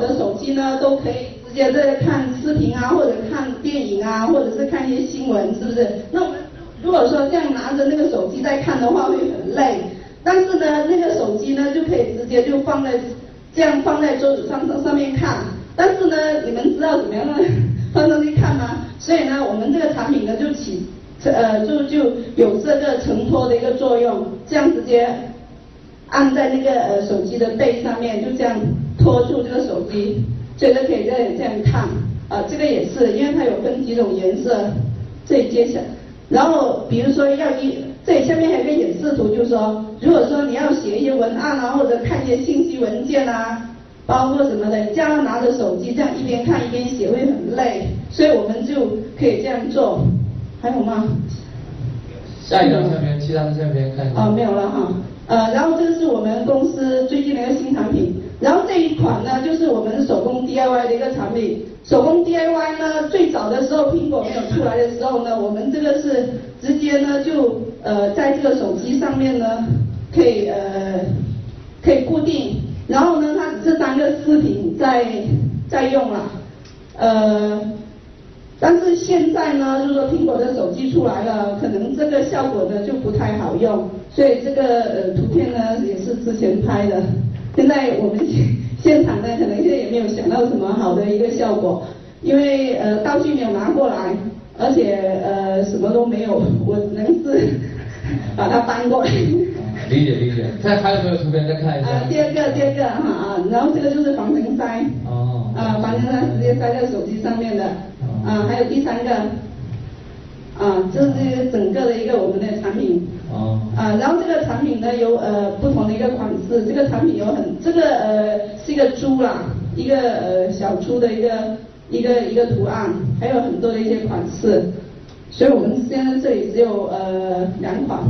的手机呢，都可以直接在看视频啊，或者看电影啊，或者是看一些新闻，是不是？那我们如果说这样拿着那个手机在看的话，会很累。但是呢，那个手机呢，就可以直接就放在这样放在桌子上上上面看。但是呢，你们知道怎么样放上去看吗？所以呢，我们这个产品呢，就起呃就就有这个承托的一个作用，这样直接按在那个呃手机的背上面，就这样托住这个手机，所以就可以这样这样看。啊，这个也是，因为它有分几种颜色，这里接下。然后比如说要一，这里下面还有个演示图，就是说，如果说你要写一些文案啊，或者看一些信息文件啊，包括什么的，这样拿着手机这样一边看一边写会很累，所以我们就可以这样做。还有吗？下一张相片，其他的相片看一下。哦，没有了哈。呃，然后这个是我们公司最近的一个新产品，然后这一款呢，就是我们手工 DIY 的一个产品。手工 DIY 呢，最早的时候苹果没有出来的时候呢，我们这个是直接呢就呃在这个手机上面呢可以呃可以固定，然后呢它这三个视频在在用了，呃，但是现在呢就是说苹果的手机出来了，可能这个效果呢就不太好用，所以这个呃图片呢也是之前拍的，现在我们。现场呢，可能现在也没有想到什么好的一个效果，因为呃道具没有拿过来，而且呃什么都没有，我只能是把它搬过来。理解理解，再还有没有图片再看一下？啊，第二个第二个哈啊，然后这个就是防尘塞。哦。啊，防尘塞直接塞在手机上面的。啊，还有第三个。啊，这是整个的一个我们的产品。哦。啊，然后这个产品呢有呃不同的一个款式，这个产品有很这个呃是一个猪啦，一个呃小猪的一个一个一个图案，还有很多的一些款式，所以我们现在这里只有呃两款。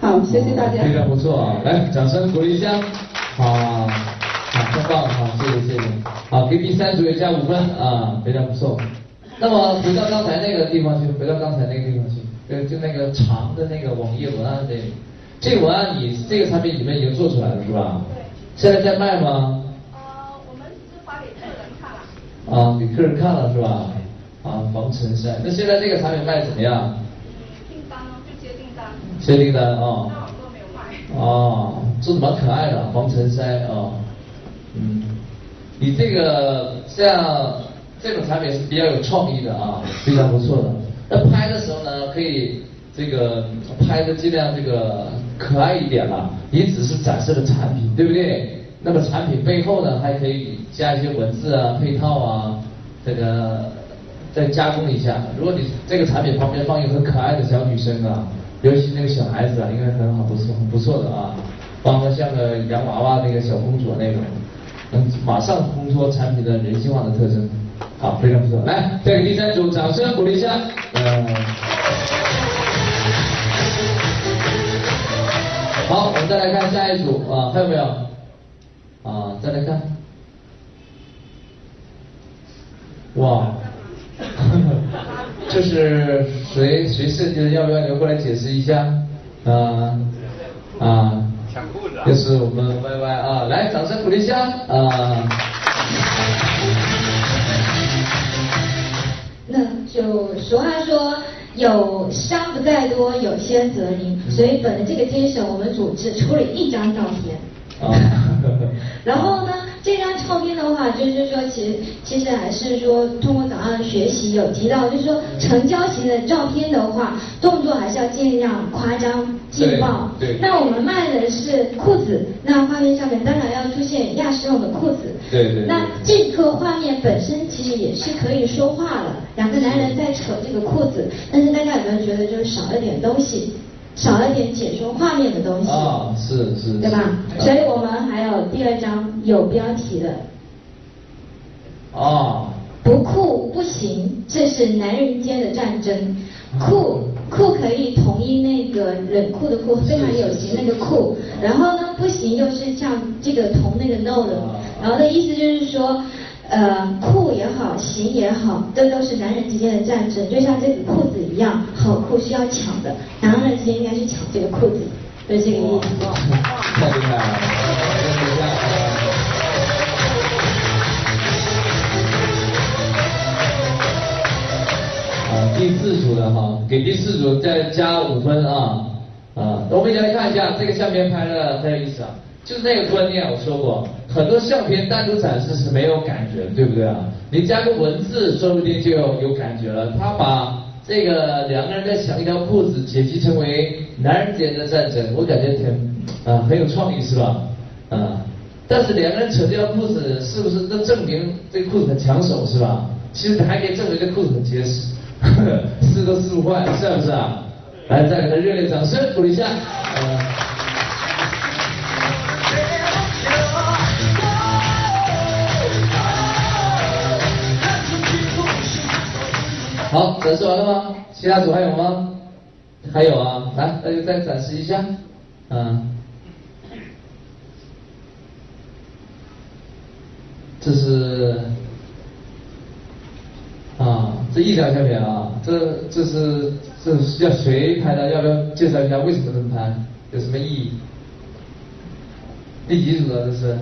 好，谢谢大家。非常不错啊，来掌声鼓励一下。好，好，太棒，好，谢谢谢谢。好，给第三组也加五分啊，非常不错。那么回到刚才那个地方去，回到刚才那个地方去，就就那个长的那个网页文案的，这个文案你这个产品里面已经做出来了是吧？对。现在在卖吗？啊，我们是发给客人看了。啊，给客人看了是吧？啊，防尘塞。那现在这个产品卖的怎么样？订单就接订单。接订单啊。那网络没有卖。哦，这蛮可爱的防尘塞啊。嗯。你这个像。这种产品是比较有创意的啊，非常不错的。那拍的时候呢，可以这个拍的尽量这个可爱一点了。你只是展示了产品，对不对？那么产品背后呢，还可以加一些文字啊、配套啊，这个再加工一下。如果你这个产品旁边放一个可爱的小女生啊，尤其那个小孩子啊，应该很好，不错，很不错的啊，帮她像个洋娃娃那个小公主那种，能马上烘托产品的人性化的特征。好，非常不错。来，再给第三组掌声鼓励一下。嗯。好，我们再来看下一组啊，还有没有？啊，再来看。哇，这是谁谁设计的？要不要留过来解释一下？啊啊，这是我们 Y Y 啊，来，掌声鼓励一下啊。就俗话说，有伤不在多，有先则灵。所以本着这个精神，我们组织出了一张照片。然后呢？这张照片的话，就是说，其实其实还是说，通过早上学习有提到，就是说，成交型的照片的话，动作还是要尽量夸张劲爆。对。那我们卖的是裤子，那画面上面当然要出现亚视用的裤子。对对。那这个画面本身其实也是可以说话了，两个男人在扯这个裤子，但是大家有没有觉得就是少了点东西？少了点解说画面的东西，啊，是是，对吧？所以我们还有第二张有标题的，哦，不酷不行，这是男人间的战争。酷酷可以同意那个冷酷的酷，非常有型那个酷。然后呢，不行又是像这个同那个 no 的，然后的意思就是说。呃酷也好行也好这都是男人之间的战争就像这个裤子一样好裤是要抢的男人之间应该去抢这个裤子对这个意思太厉害了。第四组的哈给第四组再加五分啊啊我们一起来看一下这个相片拍的很有意思啊。就那个观念我说过，很多相片单独展示是没有感觉，对不对啊？你加个文字，说不定就有感觉了。他把这个两个人在抢一条裤子解析成为男人间的战争，我感觉挺啊很有创意是吧？啊，但是两个人扯这条裤子，是不是都证明这裤子很抢手是吧？其实还可以证明这裤子很结实，撕都撕不坏，是不是啊？来，再给他热烈掌声鼓励一下。好，展示完了吗？其他组还有吗？还有啊，来，那就再展示一下，嗯。这是啊，这一张相片啊，这这是这是要谁拍的？要不要介绍一下为什么这么拍？有什么意义？第几组了？这是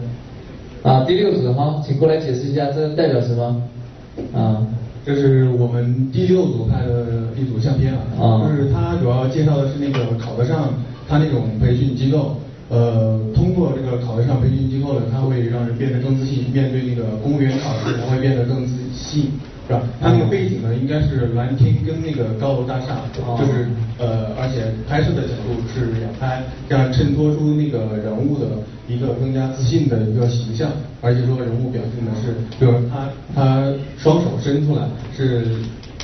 啊，第六组哈，请过来解释一下，这代表什么？啊，这是我们第六组拍的一组相片啊，就是他主要介绍的是那个考得上他那种培训机构。呃，通过这个考得上培训机构呢，他会让人变得更自信，面对那个公务员考试，他会变得更自信，是吧？它那个背景呢，应该是蓝天跟那个高楼大厦，就是呃，而且拍摄的角度是仰拍，这样衬托出那个人物的一个更加自信的一个形象，而且说人物表现的是，比如他他双手伸出来是。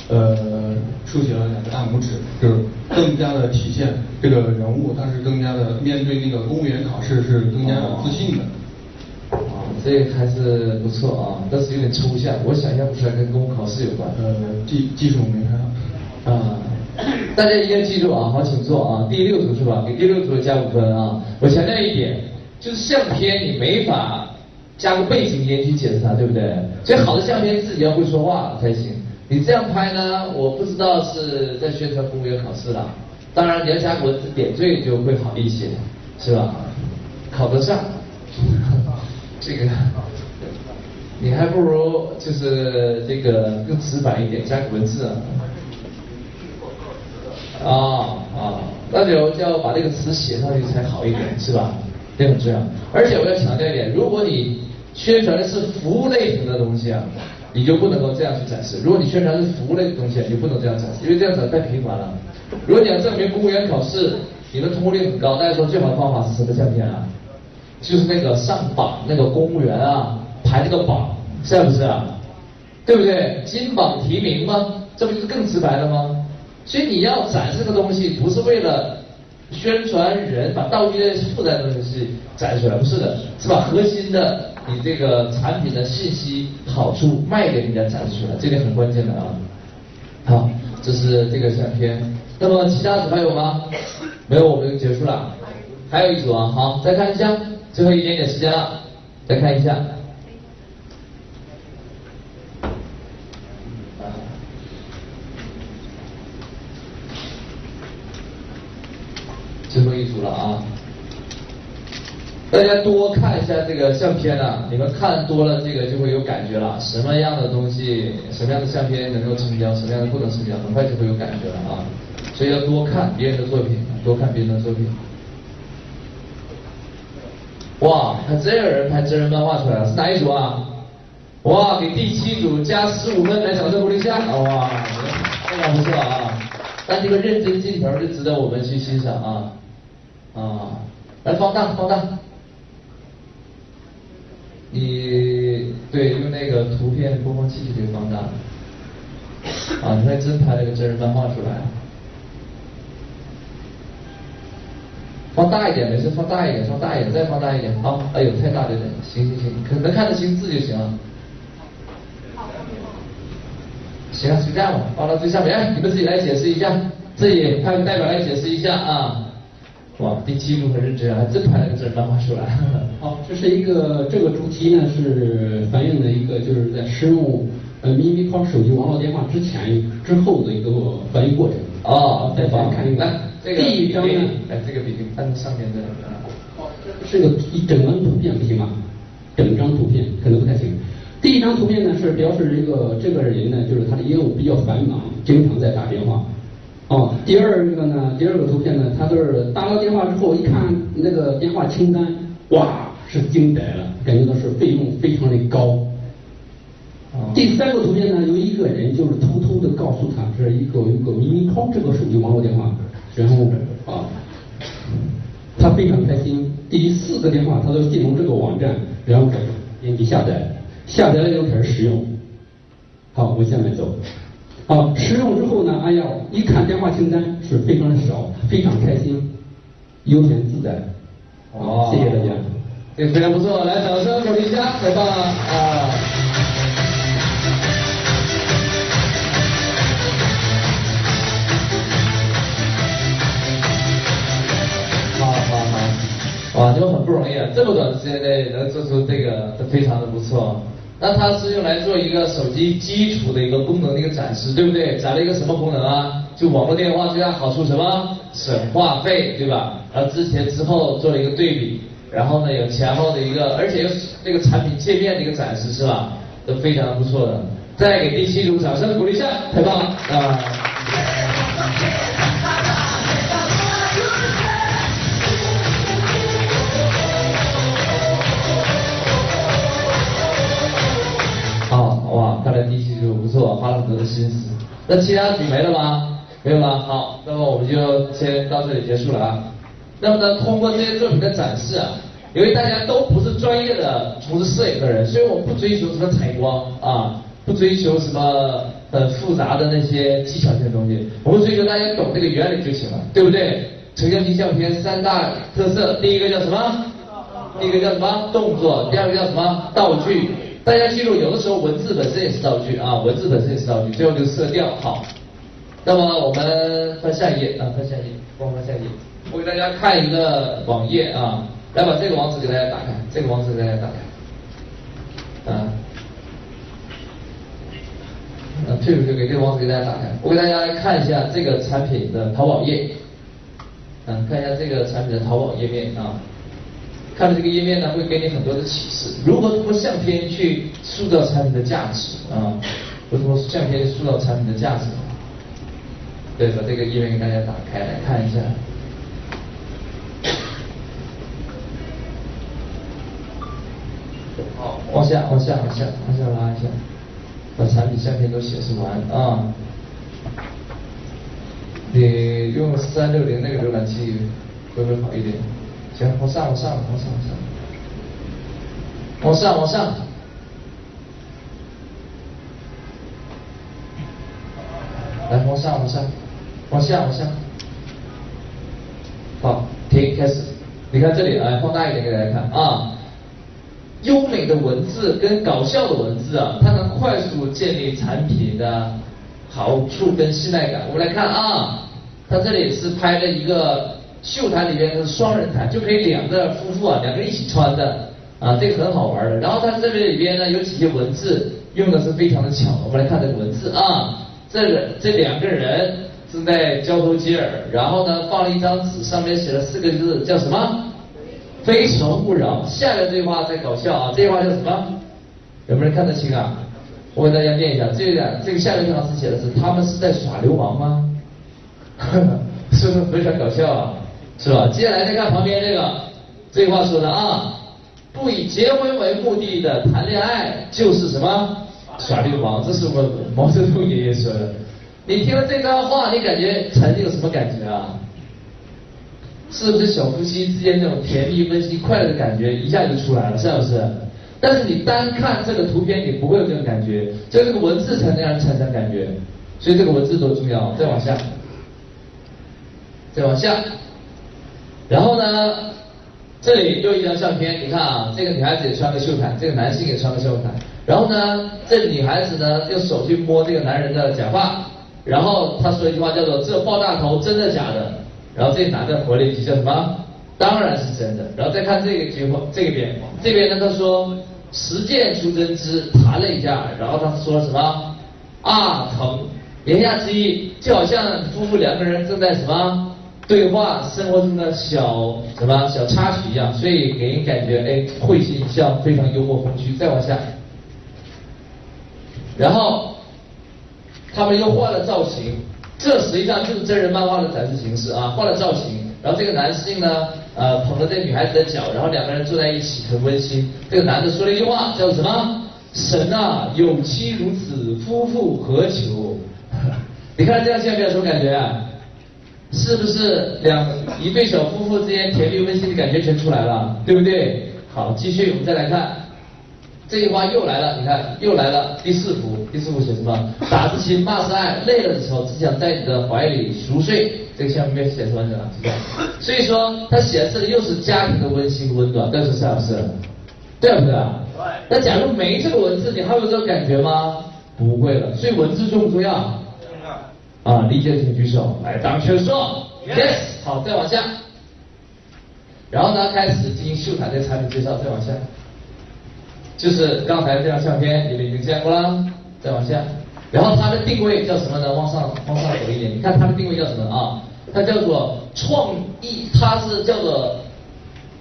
呃，竖起了两个大拇指，就是更加的体现这个人物，他是更加的面对那个公务员考试是更加自信的。啊，这还是不错啊，但是有点抽象，我想象不出来跟公务考试有关。呃，技技术没看到。啊，大家一定要记住啊，好，请坐啊。第六组是吧？给第六组加五分啊。我强调一点，就是相片你没法加个背景音去解释它，对不对？所以好的相片自己要会说话才行。你这样拍呢？我不知道是在宣传公务员考试了。当然你要加文字点缀就会好一些，是吧？考得上，这个 你还不如就是这个更直白一点，加个文字啊。啊啊，那就要把这个词写上去才好一点，是吧？这很重要。而且我要强调一点，如果你宣传的是服务类型的东西啊。你就不能够这样去展示。如果你宣传是服务类的东西，你就不能这样展示，因为这样子太频繁了。如果你要证明公务员考试你的通过率很高，大家说最好的方法是什么相片啊？就是那个上榜那个公务员啊，排那个榜，是不是啊？对不对？金榜题名吗？这不就是更直白了吗？所以你要展示这个东西，不是为了宣传人，把道具的复杂的东西展示出来，不是的，是把核心的。你这个产品的信息好处卖给人家展示出来，这点很关键的啊。好，这是这个相片。那么其他组还有吗？没有，我们就结束了。还有一组啊，好，再看一下，最后一点点时间了，再看一下。最后一组了啊。大家多看一下这个相片啊，你们看多了这个就会有感觉了。什么样的东西，什么样的相片能够成交，什么样的不能成交，很快就会有感觉了啊。所以要多看别人的作品，多看别人的作品。哇，还真有人拍真人漫画出来了，是哪一组啊？哇，给第七组加十五分，来掌声鼓励一下。哇，非常不错啊。但这个认真镜头就值得我们去欣赏啊啊，来放大放大。你对用那个图片播放器就可以放大，啊，你还真拍了个真人漫画出来，放大一点，没事，放大一点，放大一点，再放大一点，好，哎呦，太大了点，行行行，可能看得清字就行了。行，就这样吧，放到最下面，你们自己来解释一下，自己派个代表来解释一下啊。哇，第七组很认真啊，还真拍了个真人漫画出来。好，这是一个这个主题呢，是反映的一个就是在使用呃咪咪考手机网络电话之前之后的一个翻译过程。哦，再看一个，这个第一张呢，哎，这个比按上面的。哦，是个一整张图片不行吗？整张图片可能不太行。第一张图片呢是表示一个这个人呢，就是他的业务比较繁忙，经常在打电话。哦，第二个呢，第二个图片呢，他就是打了电话之后一看那个电话清单，哇，是惊呆了，感觉到是费用非常的高。第三个图片呢，有一个人就是偷偷的告诉他，这一个一个明明抛这个手机网络电话，然后啊，他非常开心。第四个电话，他都进入这个网站，然后点击下载，下载了以后开始使用。好，我下面走。好，使用之后呢，哎呀，一看电话清单是非常的少，非常开心，悠闲自在。哦，谢谢大家。这非常不错，来掌声鼓励一下，太棒了啊！哇，你们很不容易啊，这么短的时间内能做出这个，都非常的不错。那它是用来做一个手机基础的一个功能的一个展示，对不对？展了一个什么功能啊？就网络电话最大好处什么？省话费，对吧？然后之前之后做了一个对比，然后呢有前后的一个，而且又那个产品界面的一个展示，是吧？都非常不错的。再给第七组掌声鼓励一下，太棒了啊！我，的心思。那其他组没了吗？没有了。好，那么我们就先到这里结束了啊。那么呢，通过这些作品的展示啊，因为大家都不是专业的从事摄影的人，所以我不追求什么采光啊，不追求什么很复杂的那些技巧性的东西，我们追求大家懂这个原理就行了，对不对？成像机相片三大特色，第一个叫什么？第一个叫什么？动作。第二个叫什么？道具。大家记住，有的时候文字本身也是道具啊，文字本身也是道具。最后就是色调，好。那么我们翻下一页啊，翻下一页，帮我翻下一页。我给大家看一个网页啊，来把这个网址给大家打开，这个网址给大家打开。啊，啊，退出去，给这个网址给大家打开。我给大家看一下这个产品的淘宝页，嗯，看一下这个产品的淘宝页面啊。看了这个页面呢，会给你很多的启示。如何通过相片去塑造产品的价值啊？如何相片塑造产品的价值？对，把这个页面给大家打开来看一下。好，往下，往下，往下，往下拉一下，把产品相片都显示完啊。你用三六零那个浏览器会不会好一点？行，往上，往上，往上，往上，往上，往上。来，往上，往上，往下，往下。好，停，开始。你看这里，来放大一点给大家看啊。优美的文字跟搞笑的文字啊，它能快速建立产品的好处跟信赖感。我们来看啊，它这里是拍了一个。秀台里边是双人台，就可以两个夫妇啊，两个一起穿的啊，这个很好玩的。然后它这里里边呢有几些文字用的是非常的巧，我们来看这个文字啊，这个这两个人正在交头接耳，然后呢放了一张纸，上面写了四个字，叫什么？非诚勿扰。下面这句话在搞笑啊，这句话叫什么？有没有人看得清啊？我给大家念一下，这个这个下面这行字写的是他们是在耍流氓吗？是不是非常搞笑啊？是吧？接下来再看旁边这个，这话说的啊，不以结婚为目的的谈恋爱就是什么耍流氓，这是我毛泽东爷爷说的。你听了这段话，你感觉曾经有什么感觉啊？是不是小夫妻之间那种甜蜜、温馨、快乐的感觉一下就出来了？是不是？但是你单看这个图片，你不会有这种感觉，就这个文字才能让人产生感觉。所以这个文字多重要。再往下，再往下。然后呢，这里又一张相片，你看啊，这个女孩子也穿个袖毯，这个男性也穿个袖毯。然后呢，这个女孩子呢用手去摸这个男人的假发，然后他说一句话叫做“这爆炸头真的假的？”然后这男的回了一句叫什么？当然是真的。然后再看这个结果，这边这边呢他说“实践出真知”，弹了一下，然后他说什么？啊疼！言下之意就好像夫妇两个人正在什么？对话生活中的小什么小插曲一样，所以给人感觉哎会心一笑，非常幽默风趣。再往下，然后他们又换了造型，这实际上就是真人漫画的展示形式啊，换了造型，然后这个男性呢，呃，捧着这女孩子的脚，然后两个人坐在一起，很温馨。这个男的说了一句话，叫什么？神啊，有妻如此，夫复何求？你看这样相片有什么感觉啊？是不是两一对小夫妇之间甜蜜温馨的感觉全出来了，对不对？好，继续，我们再来看，这句话又来了，你看又来了第四幅，第四幅写什么？打是亲，骂是爱，累了的时候只想在你的怀里熟睡。这个相片写出来了，所以说它显示的又是家庭的温馨温暖，但是是不是？对不对啊？对。那假如没这个文字，你还有这个感觉吗？不会了。所以文字重不重要？啊，理解的请举手。来，张全说。Yes。好，再往下。然后呢，开始进行秀谈的产品介绍，再往下。就是刚才这张相片，你们已经见过了。再往下。然后它的定位叫什么呢？往上，往上走一点。你看它的定位叫什么啊？它叫做创意，它是叫做。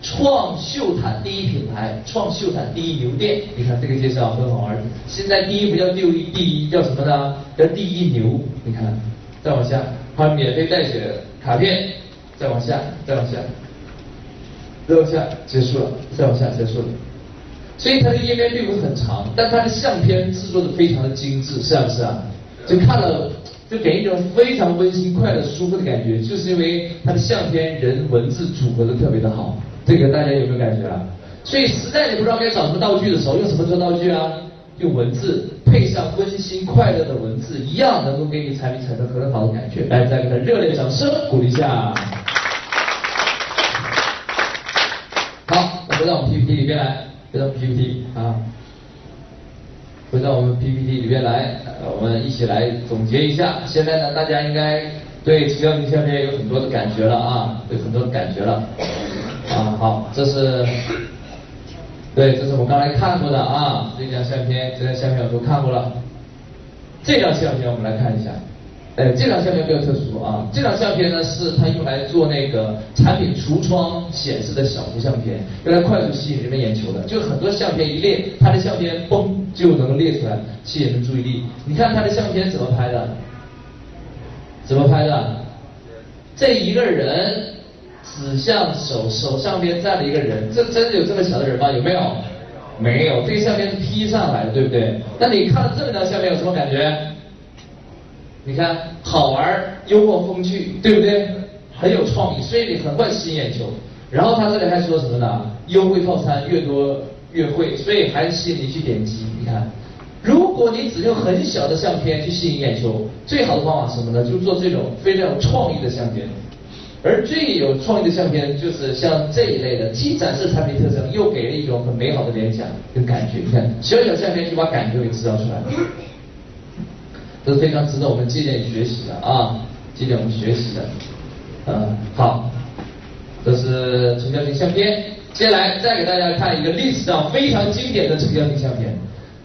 创秀毯第一品牌，创秀毯第一牛店。你看这个介绍很好玩。现在第一不叫第一，第一叫什么呢？叫第一牛。你看，再往下，还有免费代写卡片。再往下，再往下，再往下，结束了。再往下，结束了。所以它的页面并不是很长，但它的相片制作的非常的精致，是不是啊？就看了，就给一种非常温馨、快乐、舒服的感觉，就是因为它的相片人文字组合的特别的好。这个大家有没有感觉啊？所以实在你不知道该找什么道具的时候，用什么做道具啊？用文字配上温馨快乐的文字，一样能够给你产品产生很好的感觉。来，再给他热烈掌声鼓励一下。好，回到我们 PPT 里边来，回到 PPT 啊，回到我们 PPT 里边来，我们一起来总结一下。现在呢，大家应该对成交型相片有很多的感觉了啊，有很多的感觉了。啊，好，这是，对，这是我们刚才看过的啊，这张相片，这张相片我都看过了。这张相片我们来看一下，哎，这张相片比较特殊啊，这张相片呢是它用来做那个产品橱窗显示的小幅相片，用来快速吸引人们眼球的。就很多相片一列，它的相片嘣就能列出来，吸引人注意力。你看它的相片怎么拍的？怎么拍的？这一个人。指向手手上边站了一个人，这真的有这么小的人吗？有没有？没有，这个相片是 P 上来的，对不对？那你看这么张相片有什么感觉？你看好玩、幽默、风趣，对不对？很有创意，所以你很快吸引眼球。然后他这里还说什么呢？优惠套餐越多越会，所以还吸引你去点击。你看，如果你只用很小的相片去吸引眼球，最好的方法是什么呢？就做这种非常有创意的相片。而最有创意的相片就是像这一类的，既展示产品特征，又给了一种很美好的联想跟感觉。你看，小小相片就把感觉给制造出来了，这是非常值得我们借鉴学习的啊，借鉴我们学习的。嗯，好，这是成交型相片。接下来再给大家看一个历史上非常经典的成交型相片，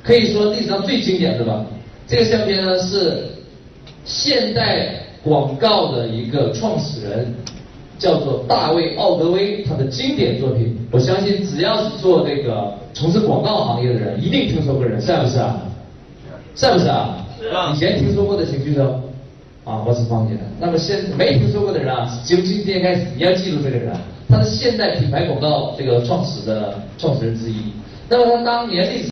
可以说历史上最经典的吧。这个相片呢是现代。广告的一个创始人叫做大卫奥德威，他的经典作品，我相信只要是做这个从事广告行业的人，一定听说过人，是不是啊？是不是啊？以前听说过的请举手。啊，我是方姐。那么现没听说过的人啊，从今天开始你要记住这个人，他是现代品牌广告这个创始的创始人之一。那么他当年历史。